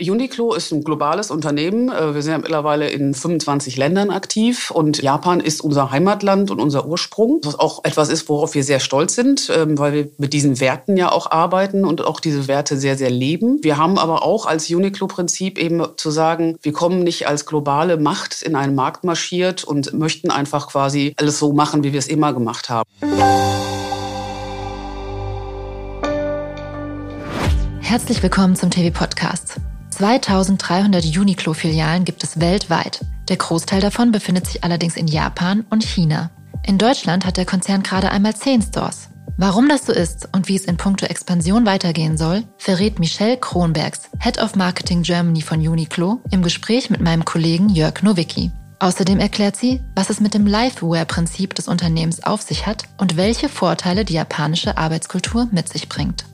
Uniqlo ist ein globales Unternehmen. Äh, wir sind ja mittlerweile in 25 Ländern aktiv und Japan ist unser Heimatland und unser Ursprung, was auch etwas ist, worauf wir sehr stolz sind, ähm, weil wir mit diesen Werten ja auch arbeiten und auch diese Werte sehr, sehr leben. Wir haben aber auch als Uniqlo-Prinzip eben zu sagen, wir kommen nicht als globale Macht in einen Markt marschiert und möchten einfach quasi alles so machen, wie wir es immer gemacht haben. Herzlich willkommen zum TV-Podcast. 2300 Uniqlo-Filialen gibt es weltweit. Der Großteil davon befindet sich allerdings in Japan und China. In Deutschland hat der Konzern gerade einmal 10 Stores. Warum das so ist und wie es in puncto Expansion weitergehen soll, verrät Michelle Kronbergs, Head of Marketing Germany von Uniqlo, im Gespräch mit meinem Kollegen Jörg Nowicki. Außerdem erklärt sie, was es mit dem Life-Aware-Prinzip des Unternehmens auf sich hat und welche Vorteile die japanische Arbeitskultur mit sich bringt.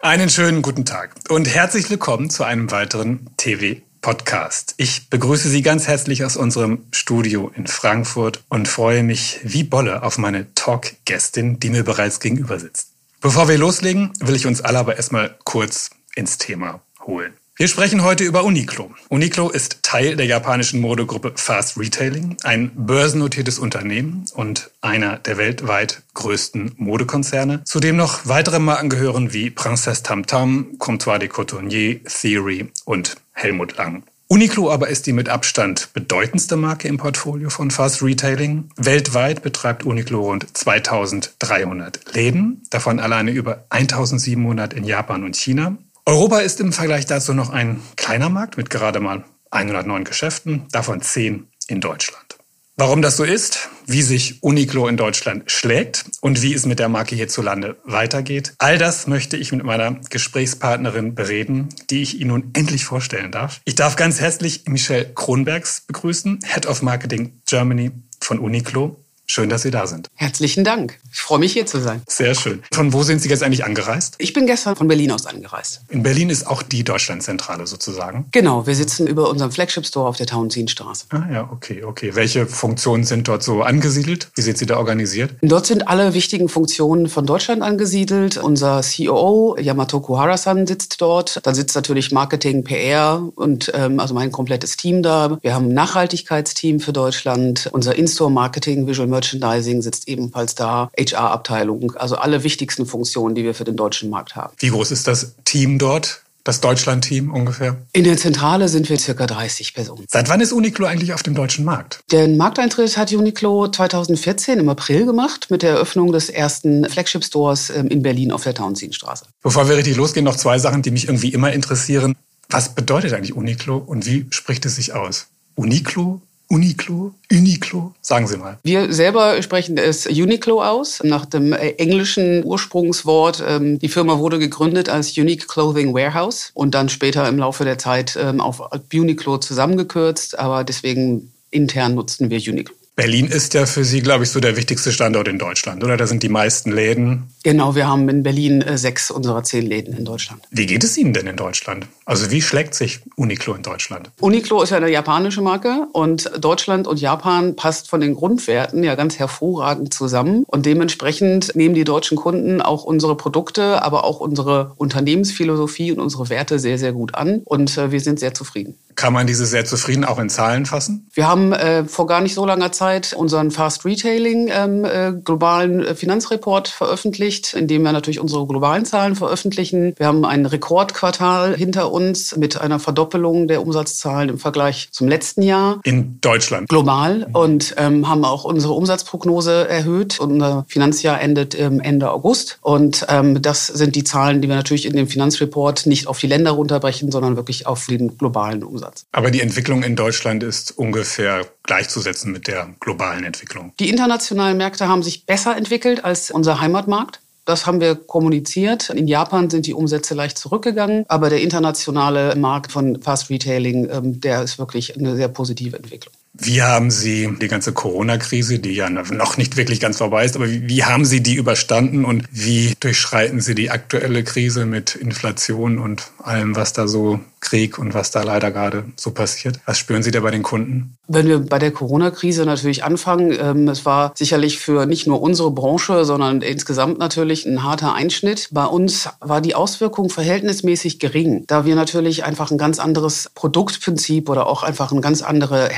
Einen schönen guten Tag und herzlich willkommen zu einem weiteren TV-Podcast. Ich begrüße Sie ganz herzlich aus unserem Studio in Frankfurt und freue mich wie Bolle auf meine Talk-Gästin, die mir bereits gegenüber sitzt. Bevor wir loslegen, will ich uns alle aber erstmal kurz ins Thema holen. Wir sprechen heute über Uniqlo. Uniqlo ist Teil der japanischen Modegruppe Fast Retailing, ein börsennotiertes Unternehmen und einer der weltweit größten Modekonzerne, zu dem noch weitere Marken gehören wie Princesse Tam Tam, Comptoir de Cotonnier, Theory und Helmut Lang. Uniqlo aber ist die mit Abstand bedeutendste Marke im Portfolio von Fast Retailing. Weltweit betreibt Uniqlo rund 2300 Läden, davon alleine über 1700 in Japan und China. Europa ist im Vergleich dazu noch ein kleiner Markt mit gerade mal 109 Geschäften, davon 10 in Deutschland. Warum das so ist, wie sich Uniqlo in Deutschland schlägt und wie es mit der Marke hierzulande weitergeht, all das möchte ich mit meiner Gesprächspartnerin bereden, die ich Ihnen nun endlich vorstellen darf. Ich darf ganz herzlich Michelle Kronbergs begrüßen, Head of Marketing Germany von Uniqlo. Schön, dass Sie da sind. Herzlichen Dank. Ich freue mich, hier zu sein. Sehr schön. Von wo sind Sie jetzt eigentlich angereist? Ich bin gestern von Berlin aus angereist. In Berlin ist auch die Deutschlandzentrale sozusagen? Genau, wir sitzen über unserem Flagship-Store auf der Tauentzienstraße. Ah ja, okay, okay. Welche Funktionen sind dort so angesiedelt? Wie sind Sie da organisiert? Dort sind alle wichtigen Funktionen von Deutschland angesiedelt. Unser COO, Yamato Kuhara-san, sitzt dort. Dann sitzt natürlich Marketing, PR und ähm, also mein komplettes Team da. Wir haben ein Nachhaltigkeitsteam für Deutschland. Unser In-Store-Marketing, Visual Merchandising sitzt ebenfalls da, HR-Abteilung, also alle wichtigsten Funktionen, die wir für den deutschen Markt haben. Wie groß ist das Team dort? Das Deutschland-Team ungefähr? In der Zentrale sind wir circa 30 Personen. Seit wann ist Uniqlo eigentlich auf dem deutschen Markt? Den Markteintritt hat Uniqlo 2014 im April gemacht mit der Eröffnung des ersten Flagship-Stores ähm, in Berlin auf der Tauentzienstraße. Bevor wir richtig losgehen, noch zwei Sachen, die mich irgendwie immer interessieren. Was bedeutet eigentlich Uniqlo und wie spricht es sich aus? Uniqlo, Uniqlo, Uniqlo, sagen Sie mal. Wir selber sprechen es Uniqlo aus, nach dem äh, englischen Ursprungswort. Ähm, die Firma wurde gegründet als Unique Clothing Warehouse und dann später im Laufe der Zeit ähm, auf Uniqlo zusammengekürzt, aber deswegen intern nutzten wir Uniqlo. Berlin ist ja für Sie, glaube ich, so der wichtigste Standort in Deutschland, oder? Da sind die meisten Läden. Genau, wir haben in Berlin äh, sechs unserer zehn Läden in Deutschland. Wie geht es Ihnen denn in Deutschland? Also wie schlägt sich Uniqlo in Deutschland? Uniqlo ist ja eine japanische Marke und Deutschland und Japan passt von den Grundwerten ja ganz hervorragend zusammen. Und dementsprechend nehmen die deutschen Kunden auch unsere Produkte, aber auch unsere Unternehmensphilosophie und unsere Werte sehr, sehr gut an. Und äh, wir sind sehr zufrieden. Kann man diese sehr zufrieden auch in Zahlen fassen? Wir haben äh, vor gar nicht so langer Zeit unseren Fast Retailing ähm, äh, globalen äh, Finanzreport veröffentlicht, in dem wir natürlich unsere globalen Zahlen veröffentlichen. Wir haben ein Rekordquartal hinter uns mit einer Verdoppelung der Umsatzzahlen im Vergleich zum letzten Jahr. In Deutschland? Global. Und ähm, haben auch unsere Umsatzprognose erhöht. Unser Finanzjahr endet Ende August. Und ähm, das sind die Zahlen, die wir natürlich in dem Finanzreport nicht auf die Länder runterbrechen, sondern wirklich auf den globalen. Umsatz. Aber die Entwicklung in Deutschland ist ungefähr gleichzusetzen mit der globalen Entwicklung. Die internationalen Märkte haben sich besser entwickelt als unser Heimatmarkt. Das haben wir kommuniziert. In Japan sind die Umsätze leicht zurückgegangen, aber der internationale Markt von Fast Retailing, ähm, der ist wirklich eine sehr positive Entwicklung. Wie haben Sie die ganze Corona-Krise, die ja noch nicht wirklich ganz vorbei ist, aber wie, wie haben Sie die überstanden und wie durchschreiten Sie die aktuelle Krise mit Inflation und allem, was da so Krieg und was da leider gerade so passiert. Was spüren Sie da bei den Kunden? Wenn wir bei der Corona-Krise natürlich anfangen, ähm, es war sicherlich für nicht nur unsere Branche, sondern insgesamt natürlich ein harter Einschnitt. Bei uns war die Auswirkung verhältnismäßig gering, da wir natürlich einfach ein ganz anderes Produktprinzip oder auch einfach ein ganz anderes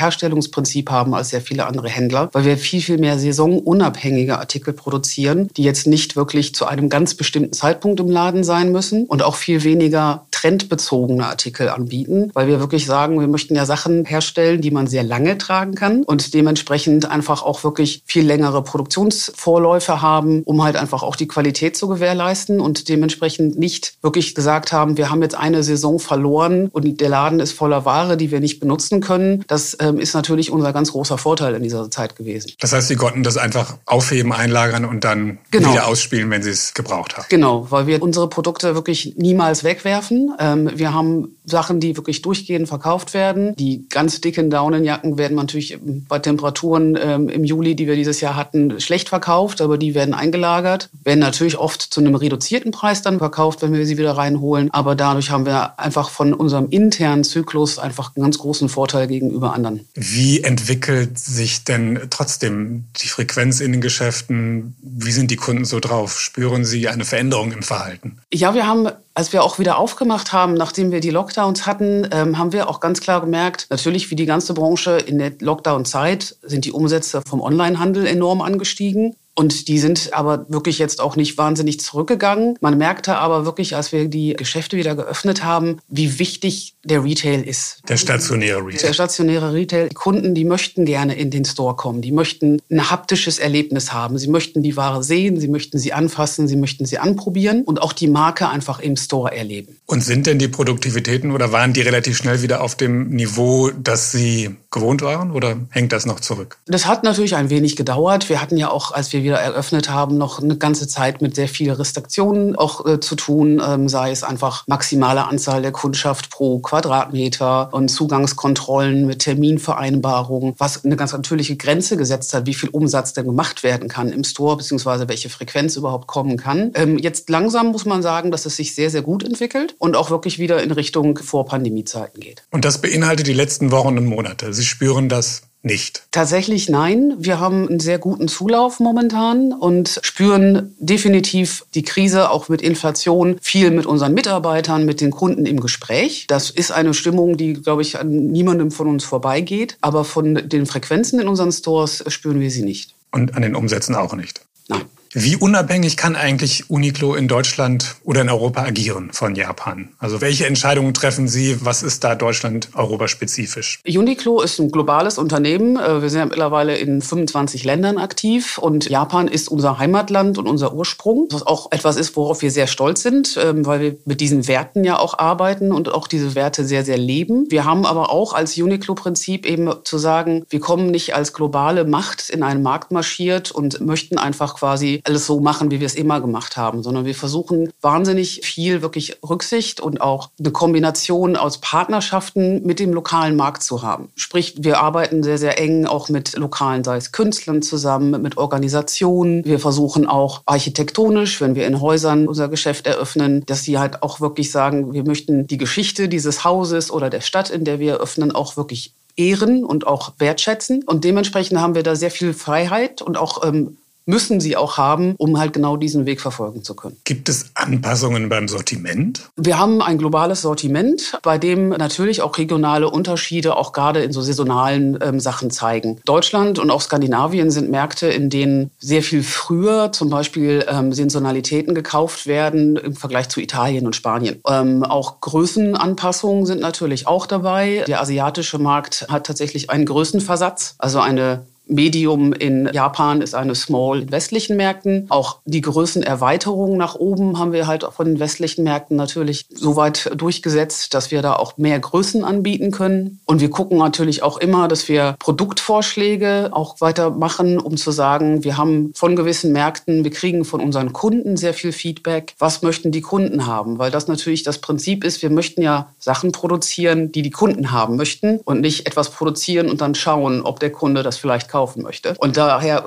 Herstellungsprinzip haben als sehr viele andere Händler, weil wir viel, viel mehr saisonunabhängige Artikel produzieren, die jetzt nicht wirklich zu einem ganz bestimmten Zeitpunkt im Laden sein müssen und auch viel weniger trendbezogene Artikel anbieten, weil wir wirklich sagen, wir möchten ja Sachen herstellen, die man sehr lange tragen kann und dementsprechend einfach auch wirklich viel längere Produktionsvorläufe haben, um halt einfach auch die Qualität zu gewährleisten und dementsprechend nicht wirklich gesagt haben, wir haben jetzt eine Saison verloren und der Laden ist voller Ware, die wir nicht benutzen können. Das ähm, ist natürlich unser ganz großer Vorteil in dieser Zeit gewesen. Das heißt, Sie konnten das einfach aufheben, einlagern und dann genau. wieder ausspielen, wenn Sie es gebraucht haben. Genau, weil wir unsere Produkte wirklich niemals wegwerfen. Ähm, wir haben Sachen, die wirklich durchgehend verkauft werden. Die ganz dicken Daunenjacken werden natürlich bei Temperaturen ähm, im Juli, die wir dieses Jahr hatten, schlecht verkauft, aber die werden eingelagert, werden natürlich oft zu einem reduzierten Preis dann verkauft, wenn wir sie wieder reinholen. Aber dadurch haben wir einfach von unserem internen Zyklus einfach einen ganz großen Vorteil gegenüber anderen. Wie entwickelt sich denn trotzdem die Frequenz in den Geschäften? Wie sind die Kunden so drauf? Spüren Sie eine Veränderung im Verhalten? Ja, wir haben als wir auch wieder aufgemacht haben, nachdem wir die Lockdowns hatten, ähm, haben wir auch ganz klar gemerkt, natürlich wie die ganze Branche in der Lockdown-Zeit sind die Umsätze vom Onlinehandel enorm angestiegen. Und die sind aber wirklich jetzt auch nicht wahnsinnig zurückgegangen. Man merkte aber wirklich, als wir die Geschäfte wieder geöffnet haben, wie wichtig der Retail ist. Der stationäre Retail. Der stationäre Retail. Die Kunden, die möchten gerne in den Store kommen. Die möchten ein haptisches Erlebnis haben. Sie möchten die Ware sehen, sie möchten sie anfassen, sie möchten sie anprobieren und auch die Marke einfach im Store erleben. Und sind denn die Produktivitäten oder waren die relativ schnell wieder auf dem Niveau, das Sie gewohnt waren oder hängt das noch zurück? Das hat natürlich ein wenig gedauert. Wir hatten ja auch, als wir wieder eröffnet haben, noch eine ganze Zeit mit sehr vielen Restriktionen auch äh, zu tun, ähm, sei es einfach maximale Anzahl der Kundschaft pro Quadratmeter und Zugangskontrollen mit Terminvereinbarungen, was eine ganz natürliche Grenze gesetzt hat, wie viel Umsatz denn gemacht werden kann im Store, beziehungsweise welche Frequenz überhaupt kommen kann. Ähm, jetzt langsam muss man sagen, dass es sich sehr, sehr gut entwickelt und auch wirklich wieder in Richtung Vor-Pandemie-Zeiten geht. Und das beinhaltet die letzten Wochen und Monate. Sie spüren das nicht? Tatsächlich nein. Wir haben einen sehr guten Zulauf momentan und spüren definitiv die Krise auch mit Inflation viel mit unseren Mitarbeitern, mit den Kunden im Gespräch. Das ist eine Stimmung, die, glaube ich, an niemandem von uns vorbeigeht. Aber von den Frequenzen in unseren Stores spüren wir sie nicht. Und an den Umsätzen auch nicht? Nein. Wie unabhängig kann eigentlich Uniqlo in Deutschland oder in Europa agieren von Japan? Also welche Entscheidungen treffen Sie? Was ist da Deutschland europaspezifisch? Uniqlo ist ein globales Unternehmen. Äh, wir sind ja mittlerweile in 25 Ländern aktiv und Japan ist unser Heimatland und unser Ursprung. Was auch etwas ist, worauf wir sehr stolz sind, ähm, weil wir mit diesen Werten ja auch arbeiten und auch diese Werte sehr, sehr leben. Wir haben aber auch als Uniqlo-Prinzip eben zu sagen, wir kommen nicht als globale Macht in einen Markt marschiert und möchten einfach quasi alles so machen, wie wir es immer gemacht haben, sondern wir versuchen wahnsinnig viel wirklich Rücksicht und auch eine Kombination aus Partnerschaften mit dem lokalen Markt zu haben. Sprich, wir arbeiten sehr, sehr eng auch mit lokalen, sei es Künstlern zusammen, mit Organisationen. Wir versuchen auch architektonisch, wenn wir in Häusern unser Geschäft eröffnen, dass sie halt auch wirklich sagen, wir möchten die Geschichte dieses Hauses oder der Stadt, in der wir eröffnen, auch wirklich ehren und auch wertschätzen. Und dementsprechend haben wir da sehr viel Freiheit und auch ähm, müssen sie auch haben, um halt genau diesen Weg verfolgen zu können. Gibt es Anpassungen beim Sortiment? Wir haben ein globales Sortiment, bei dem natürlich auch regionale Unterschiede auch gerade in so saisonalen ähm, Sachen zeigen. Deutschland und auch Skandinavien sind Märkte, in denen sehr viel früher zum Beispiel ähm, Saisonalitäten gekauft werden im Vergleich zu Italien und Spanien. Ähm, auch Größenanpassungen sind natürlich auch dabei. Der asiatische Markt hat tatsächlich einen Größenversatz, also eine Medium in Japan ist eine Small in westlichen Märkten. Auch die Größenerweiterung nach oben haben wir halt von den westlichen Märkten natürlich so weit durchgesetzt, dass wir da auch mehr Größen anbieten können. Und wir gucken natürlich auch immer, dass wir Produktvorschläge auch weitermachen, um zu sagen, wir haben von gewissen Märkten, wir kriegen von unseren Kunden sehr viel Feedback. Was möchten die Kunden haben? Weil das natürlich das Prinzip ist, wir möchten ja Sachen produzieren, die die Kunden haben möchten und nicht etwas produzieren und dann schauen, ob der Kunde das vielleicht kaufen möchte. Und daher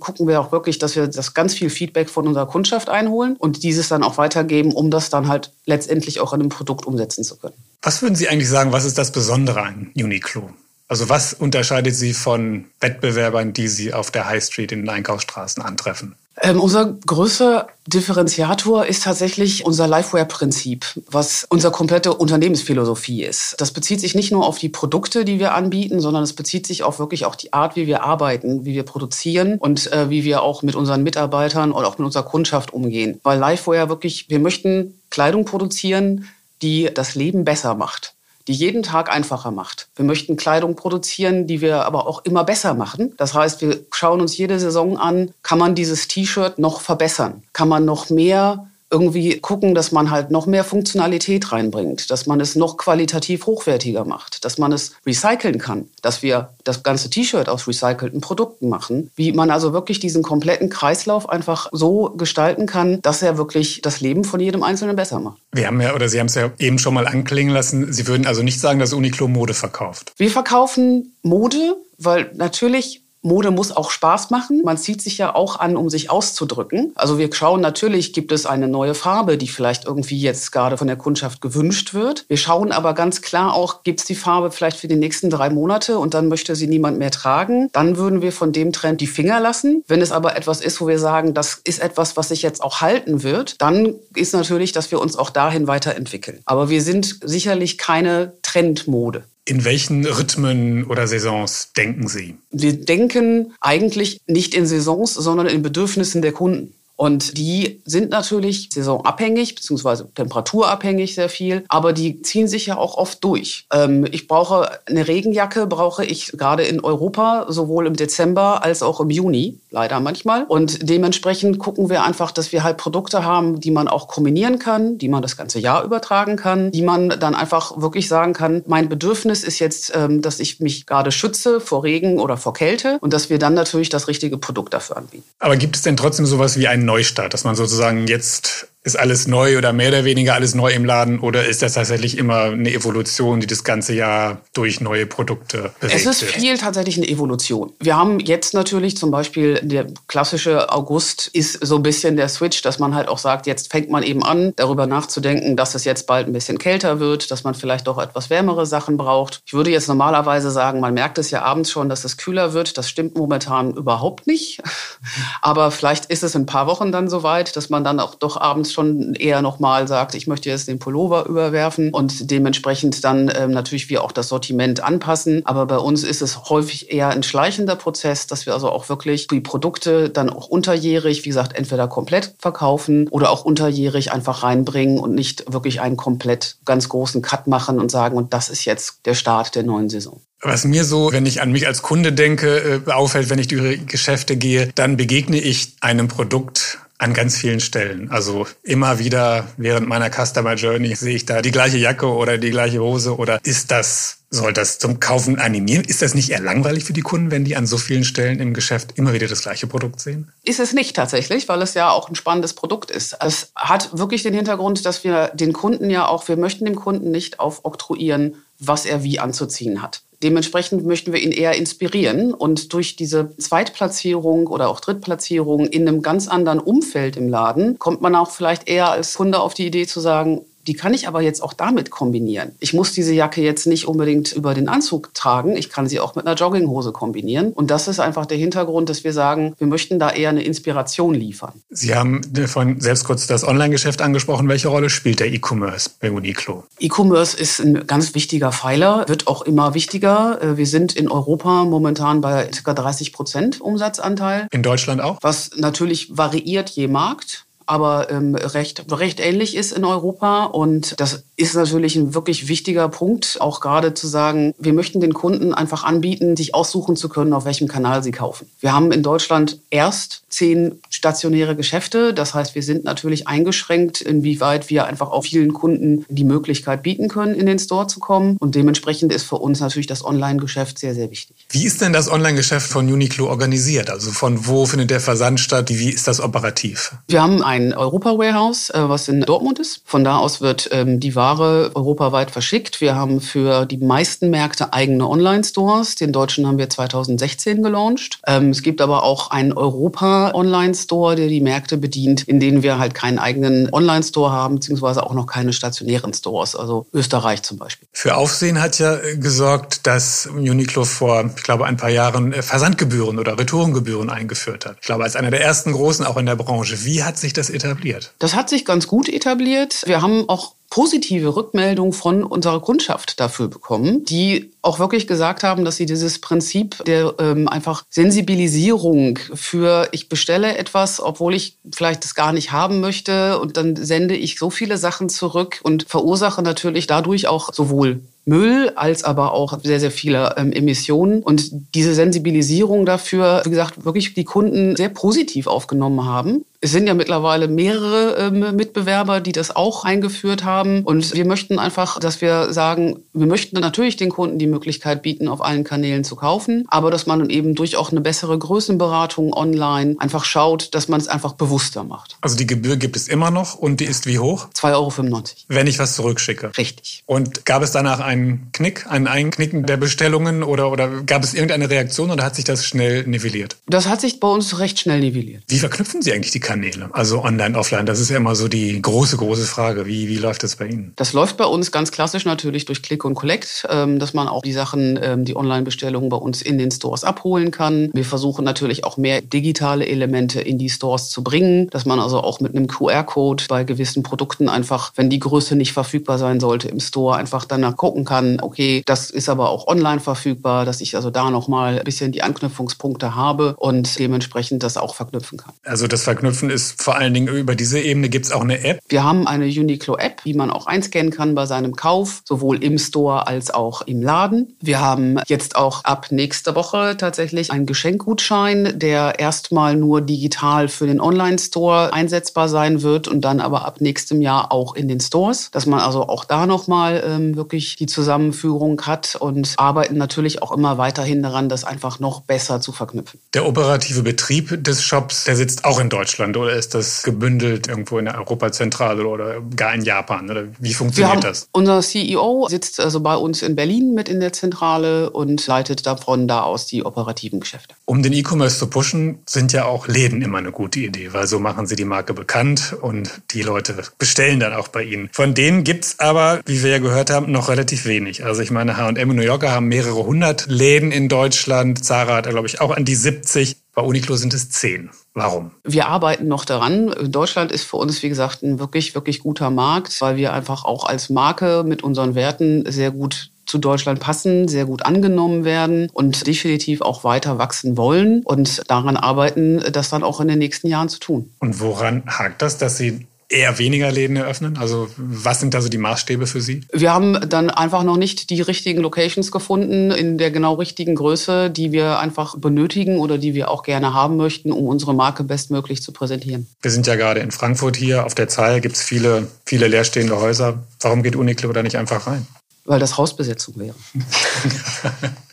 gucken wir auch wirklich, dass wir das ganz viel Feedback von unserer Kundschaft einholen und dieses dann auch weitergeben, um das dann halt letztendlich auch in einem Produkt umsetzen zu können. Was würden Sie eigentlich sagen, was ist das Besondere an Uniqlo? Also was unterscheidet Sie von Wettbewerbern, die Sie auf der High Street in den Einkaufsstraßen antreffen? Ähm, unser größter Differenziator ist tatsächlich unser Lifeware-Prinzip, was unsere komplette Unternehmensphilosophie ist. Das bezieht sich nicht nur auf die Produkte, die wir anbieten, sondern es bezieht sich auch wirklich auf die Art, wie wir arbeiten, wie wir produzieren und äh, wie wir auch mit unseren Mitarbeitern oder auch mit unserer Kundschaft umgehen. Weil Lifeware wirklich, wir möchten Kleidung produzieren, die das Leben besser macht die jeden Tag einfacher macht. Wir möchten Kleidung produzieren, die wir aber auch immer besser machen. Das heißt, wir schauen uns jede Saison an, kann man dieses T-Shirt noch verbessern? Kann man noch mehr irgendwie gucken, dass man halt noch mehr Funktionalität reinbringt, dass man es noch qualitativ hochwertiger macht, dass man es recyceln kann, dass wir das ganze T-Shirt aus recycelten Produkten machen, wie man also wirklich diesen kompletten Kreislauf einfach so gestalten kann, dass er wirklich das Leben von jedem Einzelnen besser macht. Wir haben ja, oder Sie haben es ja eben schon mal anklingen lassen, Sie würden also nicht sagen, dass Uniqlo Mode verkauft. Wir verkaufen Mode, weil natürlich Mode muss auch Spaß machen. Man zieht sich ja auch an, um sich auszudrücken. Also wir schauen natürlich, gibt es eine neue Farbe, die vielleicht irgendwie jetzt gerade von der Kundschaft gewünscht wird. Wir schauen aber ganz klar auch, gibt es die Farbe vielleicht für die nächsten drei Monate und dann möchte sie niemand mehr tragen. Dann würden wir von dem Trend die Finger lassen. Wenn es aber etwas ist, wo wir sagen, das ist etwas, was sich jetzt auch halten wird, dann ist natürlich, dass wir uns auch dahin weiterentwickeln. Aber wir sind sicherlich keine Trendmode. In welchen Rhythmen oder Saisons denken Sie? Wir denken eigentlich nicht in Saisons, sondern in Bedürfnissen der Kunden. Und die sind natürlich saisonabhängig beziehungsweise temperaturabhängig sehr viel, aber die ziehen sich ja auch oft durch. Ähm, ich brauche eine Regenjacke, brauche ich gerade in Europa sowohl im Dezember als auch im Juni, leider manchmal. Und dementsprechend gucken wir einfach, dass wir halt Produkte haben, die man auch kombinieren kann, die man das ganze Jahr übertragen kann, die man dann einfach wirklich sagen kann, mein Bedürfnis ist jetzt, ähm, dass ich mich gerade schütze vor Regen oder vor Kälte und dass wir dann natürlich das richtige Produkt dafür anbieten. Aber gibt es denn trotzdem sowas wie einen Neustart, dass man sozusagen jetzt ist alles neu oder mehr oder weniger alles neu im Laden oder ist das tatsächlich immer eine Evolution, die das ganze Jahr durch neue Produkte bewegt Es ist viel tatsächlich eine Evolution. Wir haben jetzt natürlich zum Beispiel der klassische August ist so ein bisschen der Switch, dass man halt auch sagt, jetzt fängt man eben an, darüber nachzudenken, dass es jetzt bald ein bisschen kälter wird, dass man vielleicht auch etwas wärmere Sachen braucht. Ich würde jetzt normalerweise sagen, man merkt es ja abends schon, dass es kühler wird. Das stimmt momentan überhaupt nicht. Aber vielleicht ist es in ein paar Wochen dann soweit, dass man dann auch doch abends schon eher nochmal sagt, ich möchte jetzt den Pullover überwerfen und dementsprechend dann ähm, natürlich wir auch das Sortiment anpassen. Aber bei uns ist es häufig eher ein schleichender Prozess, dass wir also auch wirklich die Produkte dann auch unterjährig, wie gesagt, entweder komplett verkaufen oder auch unterjährig einfach reinbringen und nicht wirklich einen komplett ganz großen Cut machen und sagen, und das ist jetzt der Start der neuen Saison. Was mir so, wenn ich an mich als Kunde denke, äh, auffällt, wenn ich durch Geschäfte gehe, dann begegne ich einem Produkt an ganz vielen Stellen. Also immer wieder während meiner Customer Journey sehe ich da die gleiche Jacke oder die gleiche Hose oder ist das, soll das zum Kaufen animieren? Ist das nicht eher langweilig für die Kunden, wenn die an so vielen Stellen im Geschäft immer wieder das gleiche Produkt sehen? Ist es nicht tatsächlich, weil es ja auch ein spannendes Produkt ist. Es hat wirklich den Hintergrund, dass wir den Kunden ja auch, wir möchten dem Kunden nicht aufoktroyieren, was er wie anzuziehen hat. Dementsprechend möchten wir ihn eher inspirieren und durch diese Zweitplatzierung oder auch Drittplatzierung in einem ganz anderen Umfeld im Laden kommt man auch vielleicht eher als Kunde auf die Idee zu sagen, die kann ich aber jetzt auch damit kombinieren. Ich muss diese Jacke jetzt nicht unbedingt über den Anzug tragen. Ich kann sie auch mit einer Jogginghose kombinieren. Und das ist einfach der Hintergrund, dass wir sagen, wir möchten da eher eine Inspiration liefern. Sie haben vorhin selbst kurz das Online-Geschäft angesprochen. Welche Rolle spielt der E-Commerce bei Uniqlo? E-Commerce ist ein ganz wichtiger Pfeiler, wird auch immer wichtiger. Äh, wir sind in Europa momentan bei ca. 30 Prozent Umsatzanteil. In Deutschland auch? Was natürlich variiert je Markt. Aber ähm, recht, recht ähnlich ist in Europa. Und das ist natürlich ein wirklich wichtiger Punkt, auch gerade zu sagen, wir möchten den Kunden einfach anbieten, sich aussuchen zu können, auf welchem Kanal sie kaufen. Wir haben in Deutschland erst zehn stationäre Geschäfte. Das heißt, wir sind natürlich eingeschränkt, inwieweit wir einfach auch vielen Kunden die Möglichkeit bieten können, in den Store zu kommen. Und dementsprechend ist für uns natürlich das Online-Geschäft sehr, sehr wichtig. Wie ist denn das Online-Geschäft von Uniqlo organisiert? Also von wo findet der Versand statt? Wie ist das operativ? Wir haben ein Europa-Warehouse, äh, was in Dortmund ist. Von da aus wird ähm, die Ware europaweit verschickt. Wir haben für die meisten Märkte eigene Online-Stores. Den deutschen haben wir 2016 gelauncht. Ähm, es gibt aber auch einen Europa-Online-Store, der die Märkte bedient, in denen wir halt keinen eigenen Online-Store haben, beziehungsweise auch noch keine stationären Stores, also Österreich zum Beispiel. Für Aufsehen hat ja gesorgt, dass Uniqlo vor, ich glaube, ein paar Jahren Versandgebühren oder Retourengebühren eingeführt hat. Ich glaube, als einer der ersten großen auch in der Branche. Wie hat sich das etabliert? Das hat sich ganz gut etabliert. Wir haben auch positive Rückmeldung von unserer Kundschaft dafür bekommen, die auch wirklich gesagt haben, dass sie dieses Prinzip der ähm, einfach Sensibilisierung für ich bestelle etwas, obwohl ich vielleicht das gar nicht haben möchte und dann sende ich so viele Sachen zurück und verursache natürlich dadurch auch sowohl Müll als aber auch sehr, sehr viele ähm, Emissionen. Und diese Sensibilisierung dafür, wie gesagt, wirklich die Kunden sehr positiv aufgenommen haben. Es sind ja mittlerweile mehrere ähm, Mitbewerber, die das auch eingeführt haben. Und wir möchten einfach, dass wir sagen, wir möchten natürlich den Kunden die Möglichkeit bieten, auf allen Kanälen zu kaufen, aber dass man eben durch auch eine bessere Größenberatung online einfach schaut, dass man es einfach bewusster macht. Also die Gebühr gibt es immer noch und die ist wie hoch? 2,95 Euro. Wenn ich was zurückschicke? Richtig. Und gab es danach einen Knick, ein Einknicken der Bestellungen oder, oder gab es irgendeine Reaktion oder hat sich das schnell nivelliert? Das hat sich bei uns recht schnell nivelliert. Wie verknüpfen Sie eigentlich die Kanäle? Also online, offline, das ist ja immer so die große, große Frage. Wie, wie läuft das bei Ihnen? Das läuft bei uns ganz klassisch natürlich durch Click und Collect, ähm, dass man auch die Sachen, ähm, die Online-Bestellungen bei uns in den Stores abholen kann. Wir versuchen natürlich auch mehr digitale Elemente in die Stores zu bringen, dass man also auch mit einem QR-Code bei gewissen Produkten einfach, wenn die Größe nicht verfügbar sein sollte im Store, einfach danach gucken kann, okay, das ist aber auch online verfügbar, dass ich also da nochmal ein bisschen die Anknüpfungspunkte habe und dementsprechend das auch verknüpfen kann. Also das Verknüpfen ist vor allen Dingen über diese Ebene. Gibt es auch eine App? Wir haben eine Uniqlo-App, die man auch einscannen kann bei seinem Kauf, sowohl im Store als auch im Laden. Wir haben jetzt auch ab nächster Woche tatsächlich einen Geschenkgutschein, der erstmal nur digital für den Online-Store einsetzbar sein wird und dann aber ab nächstem Jahr auch in den Stores, dass man also auch da nochmal ähm, wirklich die Zusammenführung hat und arbeiten natürlich auch immer weiterhin daran, das einfach noch besser zu verknüpfen. Der operative Betrieb des Shops, der sitzt auch in Deutschland oder ist das gebündelt irgendwo in der Europazentrale oder gar in Japan? Oder wie funktioniert das? Unser CEO sitzt also bei uns in Berlin mit in der Zentrale und leitet davon da aus die operativen Geschäfte. Um den E-Commerce zu pushen, sind ja auch Läden immer eine gute Idee, weil so machen sie die Marke bekannt und die Leute bestellen dann auch bei ihnen. Von denen gibt es aber, wie wir ja gehört haben, noch relativ wenig. Also ich meine, H&M und New Yorker haben mehrere hundert Läden in Deutschland. Zara hat, glaube ich, auch an die 70. Bei Uniqlo sind es zehn. Warum? Wir arbeiten noch daran. Deutschland ist für uns, wie gesagt, ein wirklich, wirklich guter Markt, weil wir einfach auch als Marke mit unseren Werten sehr gut zu Deutschland passen, sehr gut angenommen werden und definitiv auch weiter wachsen wollen und daran arbeiten, das dann auch in den nächsten Jahren zu tun. Und woran hakt das, dass Sie eher weniger Läden eröffnen? Also was sind da so die Maßstäbe für Sie? Wir haben dann einfach noch nicht die richtigen Locations gefunden in der genau richtigen Größe, die wir einfach benötigen oder die wir auch gerne haben möchten, um unsere Marke bestmöglich zu präsentieren. Wir sind ja gerade in Frankfurt hier. Auf der Zahl gibt es viele, viele leerstehende Häuser. Warum geht Uniqlo da nicht einfach rein? Weil das Hausbesetzung wäre.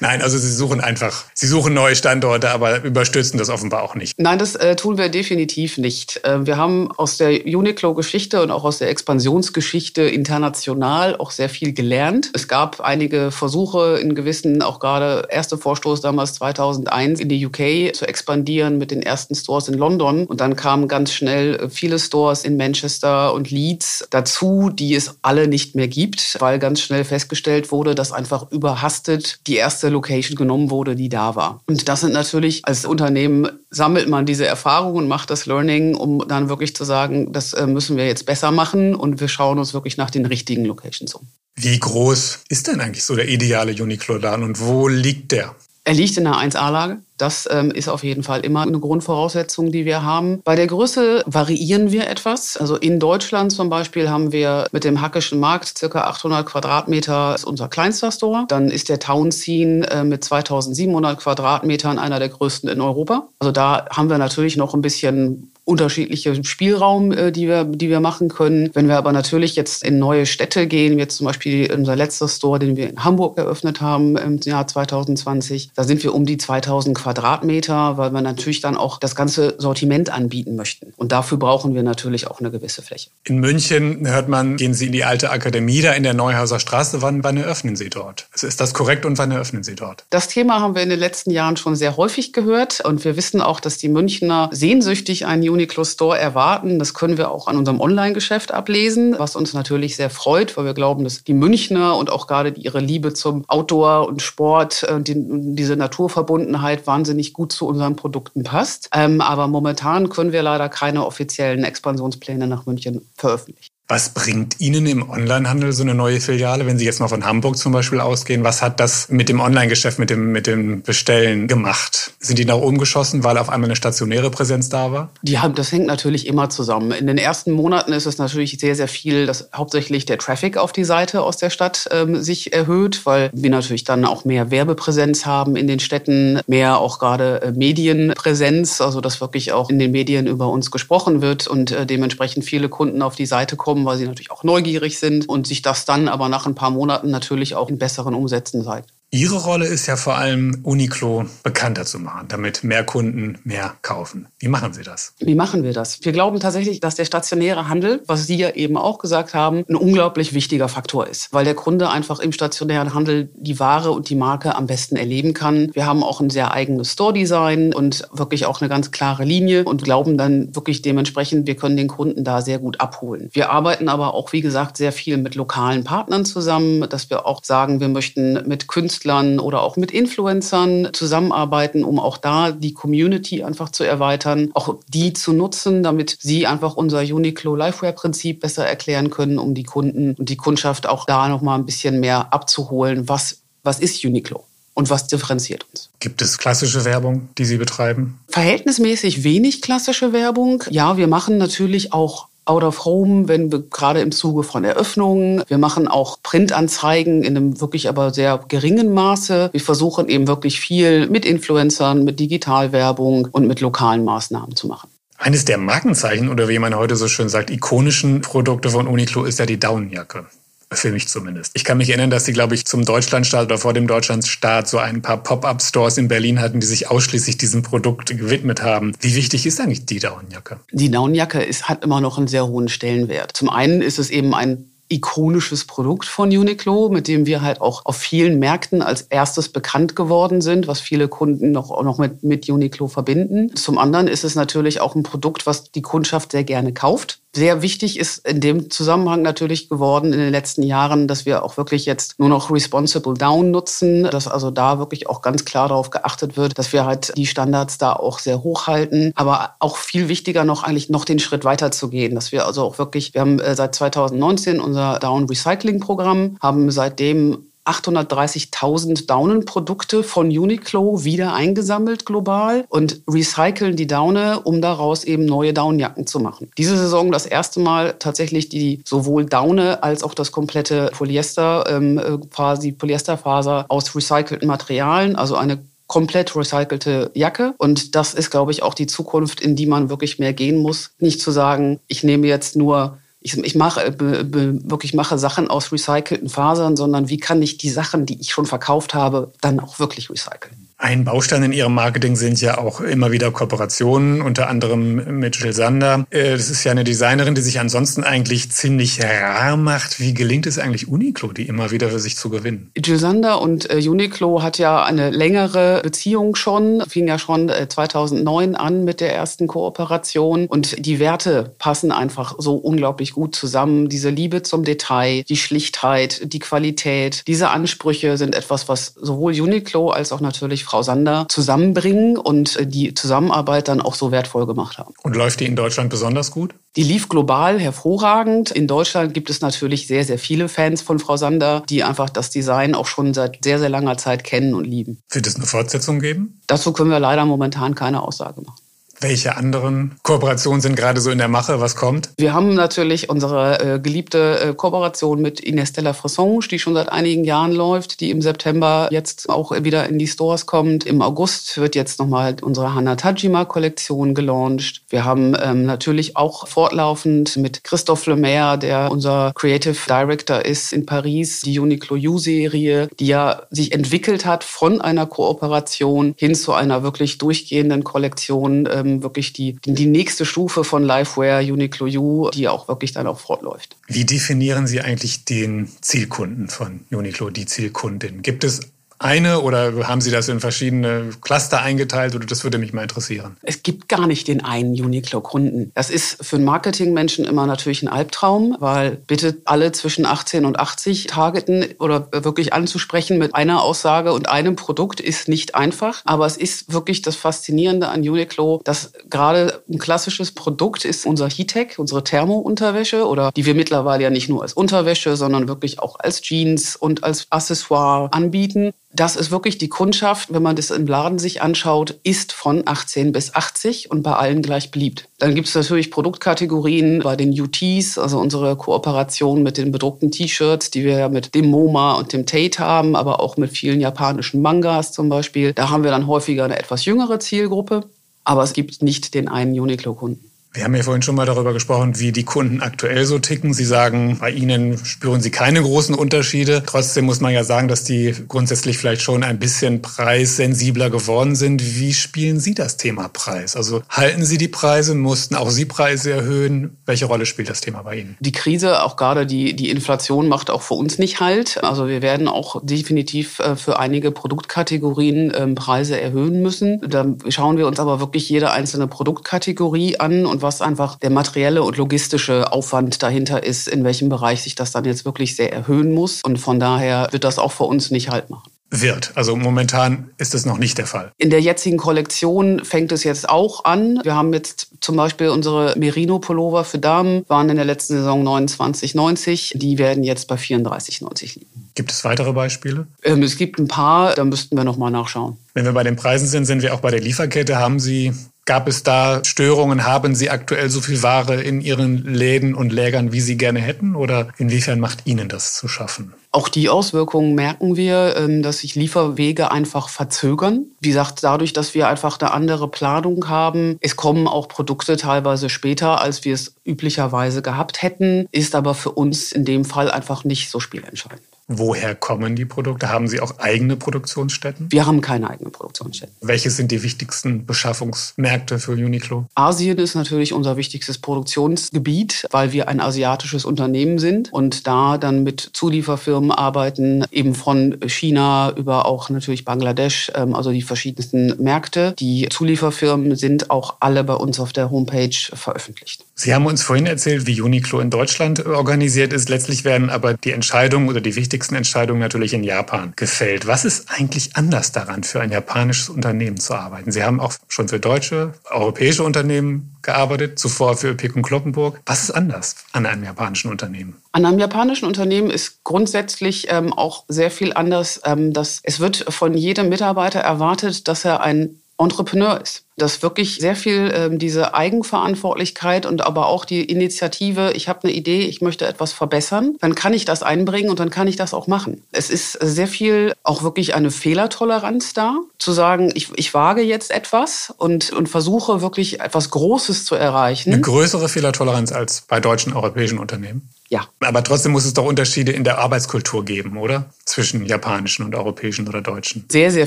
Nein, also Sie suchen einfach, Sie suchen neue Standorte, aber überstürzen das offenbar auch nicht. Nein, das äh, tun wir definitiv nicht. Äh, wir haben aus der Uniqlo-Geschichte und auch aus der Expansionsgeschichte international auch sehr viel gelernt. Es gab einige Versuche in gewissen, auch gerade erste Vorstoß damals 2001 in die UK zu expandieren mit den ersten Stores in London. Und dann kamen ganz schnell viele Stores in Manchester und Leeds dazu, die es alle nicht mehr gibt, weil ganz schnell festgestellt wurde, dass einfach überhastet die erste Location genommen wurde, die da war. Und das sind natürlich, als Unternehmen sammelt man diese Erfahrung und macht das Learning, um dann wirklich zu sagen, das äh, müssen wir jetzt besser machen und wir schauen uns wirklich nach den richtigen Locations um. Wie groß ist denn eigentlich so der ideale Uniqlo-Laden und wo liegt der? Er liegt in einer 1A-Lage. Das ähm, ist auf jeden Fall immer eine Grundvoraussetzung, die wir haben. Bei der Größe variieren wir etwas. Also in Deutschland zum Beispiel haben wir mit dem Hackischen Markt circa 800 Quadratmeter ist unser kleinster Store. Dann ist der Town Scene äh, mit 2700 Quadratmetern einer der größten in Europa. Also da haben wir natürlich noch ein bisschen unterschiedliche Spielraum, äh, die wir, die wir machen können. Wenn wir aber natürlich jetzt in neue Städte gehen, jetzt zum Beispiel unser letzter Store, den wir in Hamburg eröffnet haben im Jahr 2020, da sind wir um die 2000 Quadratmeter, weil wir natürlich dann auch das ganze Sortiment anbieten möchten. Und dafür brauchen wir natürlich auch eine gewisse Fläche. In München hört man, gehen Sie in die alte Akademie da in der Neuhauser Straße. Wann, wann eröffnen Sie dort? Also ist das korrekt und wann eröffnen Sie dort? Das Thema haben wir in den letzten Jahren schon sehr häufig gehört und wir wissen auch, dass die Münchner sehnsüchtig einen Uniqlo Store erwarten. Das können wir auch an unserem Online-Geschäft ablesen, was uns natürlich sehr freut, weil wir glauben, dass die Münchner und auch gerade ihre Liebe zum Outdoor und Sport, die, diese Naturverbundenheit wahnsinnig gut zu unseren Produkten passt. Ähm, aber momentan können wir leider keine offiziellen Expansionspläne nach München veröffentlichen. Was bringt Ihnen im Onlinehandel so eine neue Filiale, wenn Sie jetzt mal von Hamburg zum Beispiel ausgehen? Was hat das mit dem Online-Geschäft, mit dem, mit dem Bestellen gemacht? Sind die nach oben geschossen, weil auf einmal eine stationäre Präsenz da war? Die haben, das hängt natürlich immer zusammen. In den ersten Monaten ist es natürlich sehr, sehr viel, dass hauptsächlich der Traffic auf die Seite aus der Stadt ähm, sich erhöht, weil wir natürlich dann auch mehr Werbepräsenz haben in den Städten, mehr auch gerade äh, Medienpräsenz, also dass wirklich auch in den Medien über uns gesprochen wird und äh, dementsprechend viele Kunden auf die Seite kommen kommen, weil sie natürlich auch neugierig sind und sich das dann aber nach ein paar Monaten natürlich auch in besseren Umsätzen zeigt. Ihre Rolle ist ja vor allem, Uniqlo bekannter zu machen, damit mehr Kunden mehr kaufen. Wie machen Sie das? Wie machen wir das? Wir glauben tatsächlich, dass der stationäre Handel, was Sie ja eben auch gesagt haben, ein unglaublich wichtiger Faktor ist, weil der Kunde einfach im stationären Handel die Ware und die Marke am besten erleben kann. Wir haben auch ein sehr eigenes Store-Design und wirklich auch eine ganz klare Linie und glauben dann wirklich dementsprechend, wir können den Kunden da sehr gut abholen. Wir arbeiten aber auch, wie gesagt, sehr viel mit lokalen Partnern zusammen, dass wir auch sagen, wir möchten mit Künstlern Künstlern oder auch mit Influencern zusammenarbeiten, um auch da die Community einfach zu erweitern, auch die zu nutzen, damit sie einfach unser Uniqlo Lifeware-Prinzip besser erklären können, um die Kunden und die Kundschaft auch da noch mal ein bisschen mehr abzuholen. Was, was ist Uniqlo? und was differenziert uns. Gibt es klassische Werbung, die Sie betreiben? Verhältnismäßig wenig klassische Werbung. Ja, wir machen natürlich auch Out of Home, wenn wir gerade im Zuge von Eröffnungen. Wir machen auch Printanzeigen in einem wirklich aber sehr geringen Maße. Wir versuchen eben wirklich viel mit Influencern, mit Digitalwerbung und mit lokalen Maßnahmen zu machen. Eines der Markenzeichen oder wie man heute so schön sagt, ikonischen Produkte von Uniqlo ist ja die Daunenjacke. Für mich zumindest. Ich kann mich erinnern, dass sie, glaube ich, zum Deutschlandstart oder vor dem Deutschlandstart so ein paar Pop-up-Stores in Berlin hatten, die sich ausschließlich diesem Produkt gewidmet haben. Wie wichtig ist eigentlich die Daunenjacke? Die Daunenjacke ist, hat immer noch einen sehr hohen Stellenwert. Zum einen ist es eben ein ikonisches Produkt von Uniqlo, mit dem wir halt auch auf vielen Märkten als erstes bekannt geworden sind, was viele Kunden noch, noch mit, mit Uniqlo verbinden. Zum anderen ist es natürlich auch ein Produkt, was die Kundschaft sehr gerne kauft. Sehr wichtig ist in dem Zusammenhang natürlich geworden in den letzten Jahren, dass wir auch wirklich jetzt nur noch Responsible Down nutzen, dass also da wirklich auch ganz klar darauf geachtet wird, dass wir halt die Standards da auch sehr hoch halten. Aber auch viel wichtiger noch eigentlich noch den Schritt weiter zu gehen, dass wir also auch wirklich, wir haben äh, seit 2019 unser Down Recycling Programm, haben seitdem 830.000 Daunenprodukte von Uniqlo wieder eingesammelt global und recyceln die Daune, um daraus eben neue Daunenjacken zu machen. Diese Saison das erste Mal tatsächlich die sowohl Daune als auch das komplette Polyester, ähm, äh, quasi Polyesterfaser aus recycelten Materialien, also eine komplett recycelte Jacke. Und das ist, glaube ich, auch die Zukunft, in die man wirklich mehr gehen muss. Nicht zu sagen, ich nehme jetzt nur ich, ich mache äh, be, be, wirklich mache Sachen aus recycelten Fasern, sondern wie kann ich die Sachen, die ich schon verkauft habe, dann auch wirklich recyceln? Ein Baustein in Ihrem Marketing sind ja auch immer wieder Kooperationen, unter anderem mit Jill Sander. Äh, das ist ja eine Designerin, die sich ansonsten eigentlich ziemlich rar macht. Wie gelingt es eigentlich Uniqlo, die immer wieder für sich zu gewinnen? Jill Sander und äh, Uniqlo hat ja eine längere Beziehung schon, fing ja schon 2009 äh, an mit der ersten Kooperation und die Werte passen einfach so unglaublich gut zusammen. Diese Liebe zum Detail, die Schlichtheit, die Qualität, diese Ansprüche sind etwas, was sowohl Uniqlo als auch natürlich Frau Sander zusammenbringen und äh, die Zusammenarbeit dann auch so wertvoll gemacht haben. Und läuft die in Deutschland besonders gut? Die lief global hervorragend. In Deutschland gibt es natürlich sehr, sehr viele Fans von Frau Sander, die einfach das Design auch schon seit sehr, sehr langer Zeit kennen und lieben. Wird es eine Fortsetzung geben? Dazu können wir leider momentan keine Aussage machen. Welche anderen Kooperationen sind gerade so in der Mache? Was kommt? Wir haben natürlich unsere äh, geliebte äh, Kooperation mit Ines de la Fressange, die schon seit einigen Jahren läuft, die im September jetzt auch wieder in die Stores kommt. Im August wird jetzt nochmal unsere Hana Tajima Kollektion gelauncht. Wir haben ähm, natürlich auch fortlaufend mit Christophe Lemaire, der unser Creative Director ist in Paris, die Uniqlo U-Serie, die ja sich entwickelt hat von einer Kooperation hin zu einer wirklich durchgehenden Kollektion. Ähm, ähm, wirklich die, die nächste Stufe von Lifeware, Uniqlo U, die auch wirklich dann auch fortläuft. Wie definieren Sie eigentlich den Zielkunden von Uniqlo, die Zielkundin? Gibt es eine oder haben Sie das in verschiedene Cluster eingeteilt? Oder das würde mich mal interessieren. Es gibt gar nicht den einen Uniqlo-Kunden. Das ist für einen Marketingmenschen immer natürlich ein Albtraum, weil bitte alle zwischen 18 und 80 targeten oder wirklich anzusprechen mit einer Aussage und einem Produkt ist nicht einfach. Aber es ist wirklich das Faszinierende an Uniqlo, dass gerade ein klassisches Produkt ist unser Heattech, unsere Thermo-Unterwäsche oder die wir mittlerweile ja nicht nur als Unterwäsche, sondern wirklich auch als Jeans und als Accessoire anbieten das ist wirklich die Kundschaft, wenn man das im Laden sich anschaut, ist von 18 bis 80 und bei allen gleich beliebt. Dann gibt es natürlich Produktkategorien bei den UTs, also unsere Kooperation mit den bedruckten T-Shirts, die wir ja mit dem MoMA und dem Tate haben, aber auch mit vielen japanischen Mangas zum Beispiel. Da haben wir dann häufiger eine etwas jüngere Zielgruppe, aber es gibt nicht den einen Uniqlo-Kunden. Wir haben ja vorhin schon mal darüber gesprochen, wie die Kunden aktuell so ticken. Sie sagen, bei Ihnen spüren Sie keine großen Unterschiede. Trotzdem muss man ja sagen, dass die grundsätzlich vielleicht schon ein bisschen preissensibler geworden sind. Wie spielen Sie das Thema Preis? Also halten Sie die Preise? Mussten auch Sie Preise erhöhen? Welche Rolle spielt das Thema bei Ihnen? Die Krise, auch gerade die, die Inflation macht auch für uns nicht halt. Also wir werden auch definitiv äh, für einige Produktkategorien ähm, Preise erhöhen müssen. Da schauen wir uns aber wirklich jede einzelne Produktkategorie an und was einfach der materielle und logistische Aufwand dahinter ist, in welchem Bereich sich das dann jetzt wirklich sehr erhöhen muss. Und von daher wird das auch für uns nicht halt machen wird. Also momentan ist das noch nicht der Fall. In der jetzigen Kollektion fängt es jetzt auch an. Wir haben jetzt zum Beispiel unsere Merino-Pullover für Damen, waren in der letzten Saison 29,90. Die werden jetzt bei 34,90 liegen. Gibt es weitere Beispiele? Ähm, es gibt ein paar, da müssten wir noch mal nachschauen. Wenn wir bei den Preisen sind, sind wir auch bei der Lieferkette. Haben Sie Gab es da Störungen? Haben Sie aktuell so viel Ware in Ihren Läden und Lägern, wie Sie gerne hätten? Oder inwiefern macht Ihnen das zu schaffen? Auch die Auswirkungen merken wir, ähm, dass sich Lieferwege einfach verzögern. Wie gesagt, dadurch, dass wir einfach eine andere Planung haben, es kommen auch Produkte teilweise später, als wir es üblicherweise gehabt hätten, ist aber für uns in dem Fall einfach nicht so spielentscheidend. Woher kommen die Produkte? Haben Sie auch eigene Produktionsstätten? Wir haben keine eigenen Produktionsstätten. Welche sind die wichtigsten Beschaffungsmärkte für Uniqlo? Asien ist natürlich unser wichtigstes Produktionsgebiet, weil wir ein asiatisches Unternehmen sind und da dann mit Zulieferfirmen arbeiten, eben von China über auch natürlich Bangladesch, ähm, also die verschiedensten Märkte. Die Zulieferfirmen sind auch alle bei uns auf der Homepage veröffentlicht. Sie haben uns vorhin erzählt, wie Uniqlo in Deutschland organisiert ist. Letztlich werden aber die Entscheidungen oder die wichtigsten wichtigsten Entscheidungen natürlich in Japan gefällt. Was ist eigentlich anders daran, für ein japanisches Unternehmen zu arbeiten? Sie haben auch schon für deutsche, europäische Unternehmen gearbeitet, zuvor für Pick und Kloppenburg. Was ist anders an einem japanischen Unternehmen? An einem japanischen Unternehmen ist grundsätzlich ähm, auch sehr viel anders. Ähm, dass es wird von jedem Mitarbeiter erwartet, dass er ein Entrepreneur ist. Dass wirklich sehr viel ähm, diese Eigenverantwortlichkeit und aber auch die Initiative, ich habe eine Idee, ich möchte etwas verbessern, dann kann ich das einbringen und dann kann ich das auch machen. Es ist sehr viel auch wirklich eine Fehlertoleranz da, zu sagen, ich, ich wage jetzt etwas und, und versuche wirklich etwas Großes zu erreichen. Eine größere Fehlertoleranz als bei deutschen europäischen Unternehmen? Ja. Aber trotzdem muss es doch Unterschiede in der Arbeitskultur geben, oder? Zwischen japanischen und europäischen oder deutschen. Sehr, sehr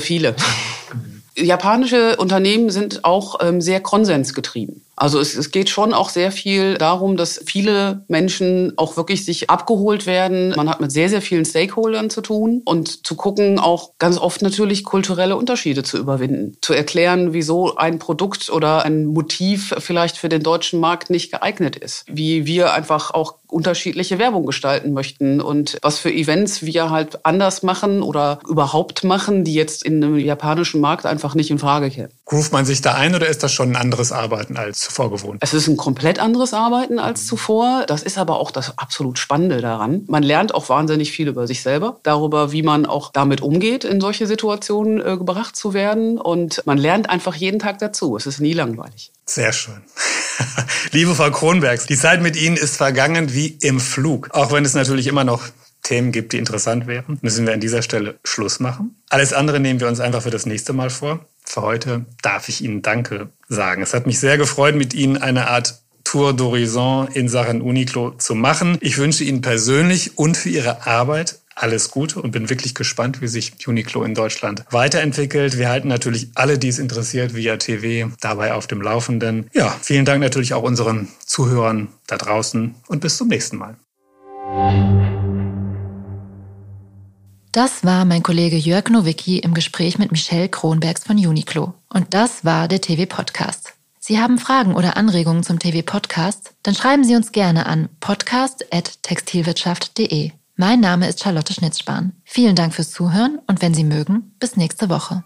viele. Japanische Unternehmen sind auch ähm, sehr konsensgetrieben. Also es, es geht schon auch sehr viel darum, dass viele Menschen auch wirklich sich abgeholt werden. Man hat mit sehr, sehr vielen Stakeholdern zu tun und zu gucken, auch ganz oft natürlich kulturelle Unterschiede zu überwinden. Zu erklären, wieso ein Produkt oder ein Motiv vielleicht für den deutschen Markt nicht geeignet ist. Wie wir einfach auch unterschiedliche Werbung gestalten möchten und was für Events wir halt anders machen oder überhaupt machen, die jetzt in einem japanischen Markt einfach nicht in Frage kämen. Ruft man sich da ein oder ist das schon ein anderes Arbeiten als zuvor gewohnt? Es ist ein komplett anderes Arbeiten als zuvor. Das ist aber auch das absolut Spannende daran. Man lernt auch wahnsinnig viel über sich selber, darüber, wie man auch damit umgeht, in solche Situationen äh, gebracht zu werden. Und man lernt einfach jeden Tag dazu. Es ist nie langweilig. Sehr schön. Liebe Frau Kronbergs, die Zeit mit Ihnen ist vergangen wie im Flug. Auch wenn es natürlich immer noch Themen gibt, die interessant wären, müssen wir an dieser Stelle Schluss machen. Alles andere nehmen wir uns einfach für das nächste Mal vor. Für heute darf ich Ihnen Danke sagen. Es hat mich sehr gefreut, mit Ihnen eine Art Tour d'Horizon in Sachen Uniqlo zu machen. Ich wünsche Ihnen persönlich und für Ihre Arbeit alles Gute und bin wirklich gespannt, wie sich Uniqlo in Deutschland weiterentwickelt. Wir halten natürlich alle, die es interessiert, via TV dabei auf dem Laufenden. Ja, vielen Dank natürlich auch unseren Zuhörern da draußen und bis zum nächsten Mal. Das war mein Kollege Jörg Nowicki im Gespräch mit Michelle Kronbergs von Uniqlo. Und das war der TV-Podcast. Sie haben Fragen oder Anregungen zum TV-Podcast? Dann schreiben Sie uns gerne an podcast.textilwirtschaft.de. Mein Name ist Charlotte Schnitzspahn. Vielen Dank fürs Zuhören und wenn Sie mögen, bis nächste Woche.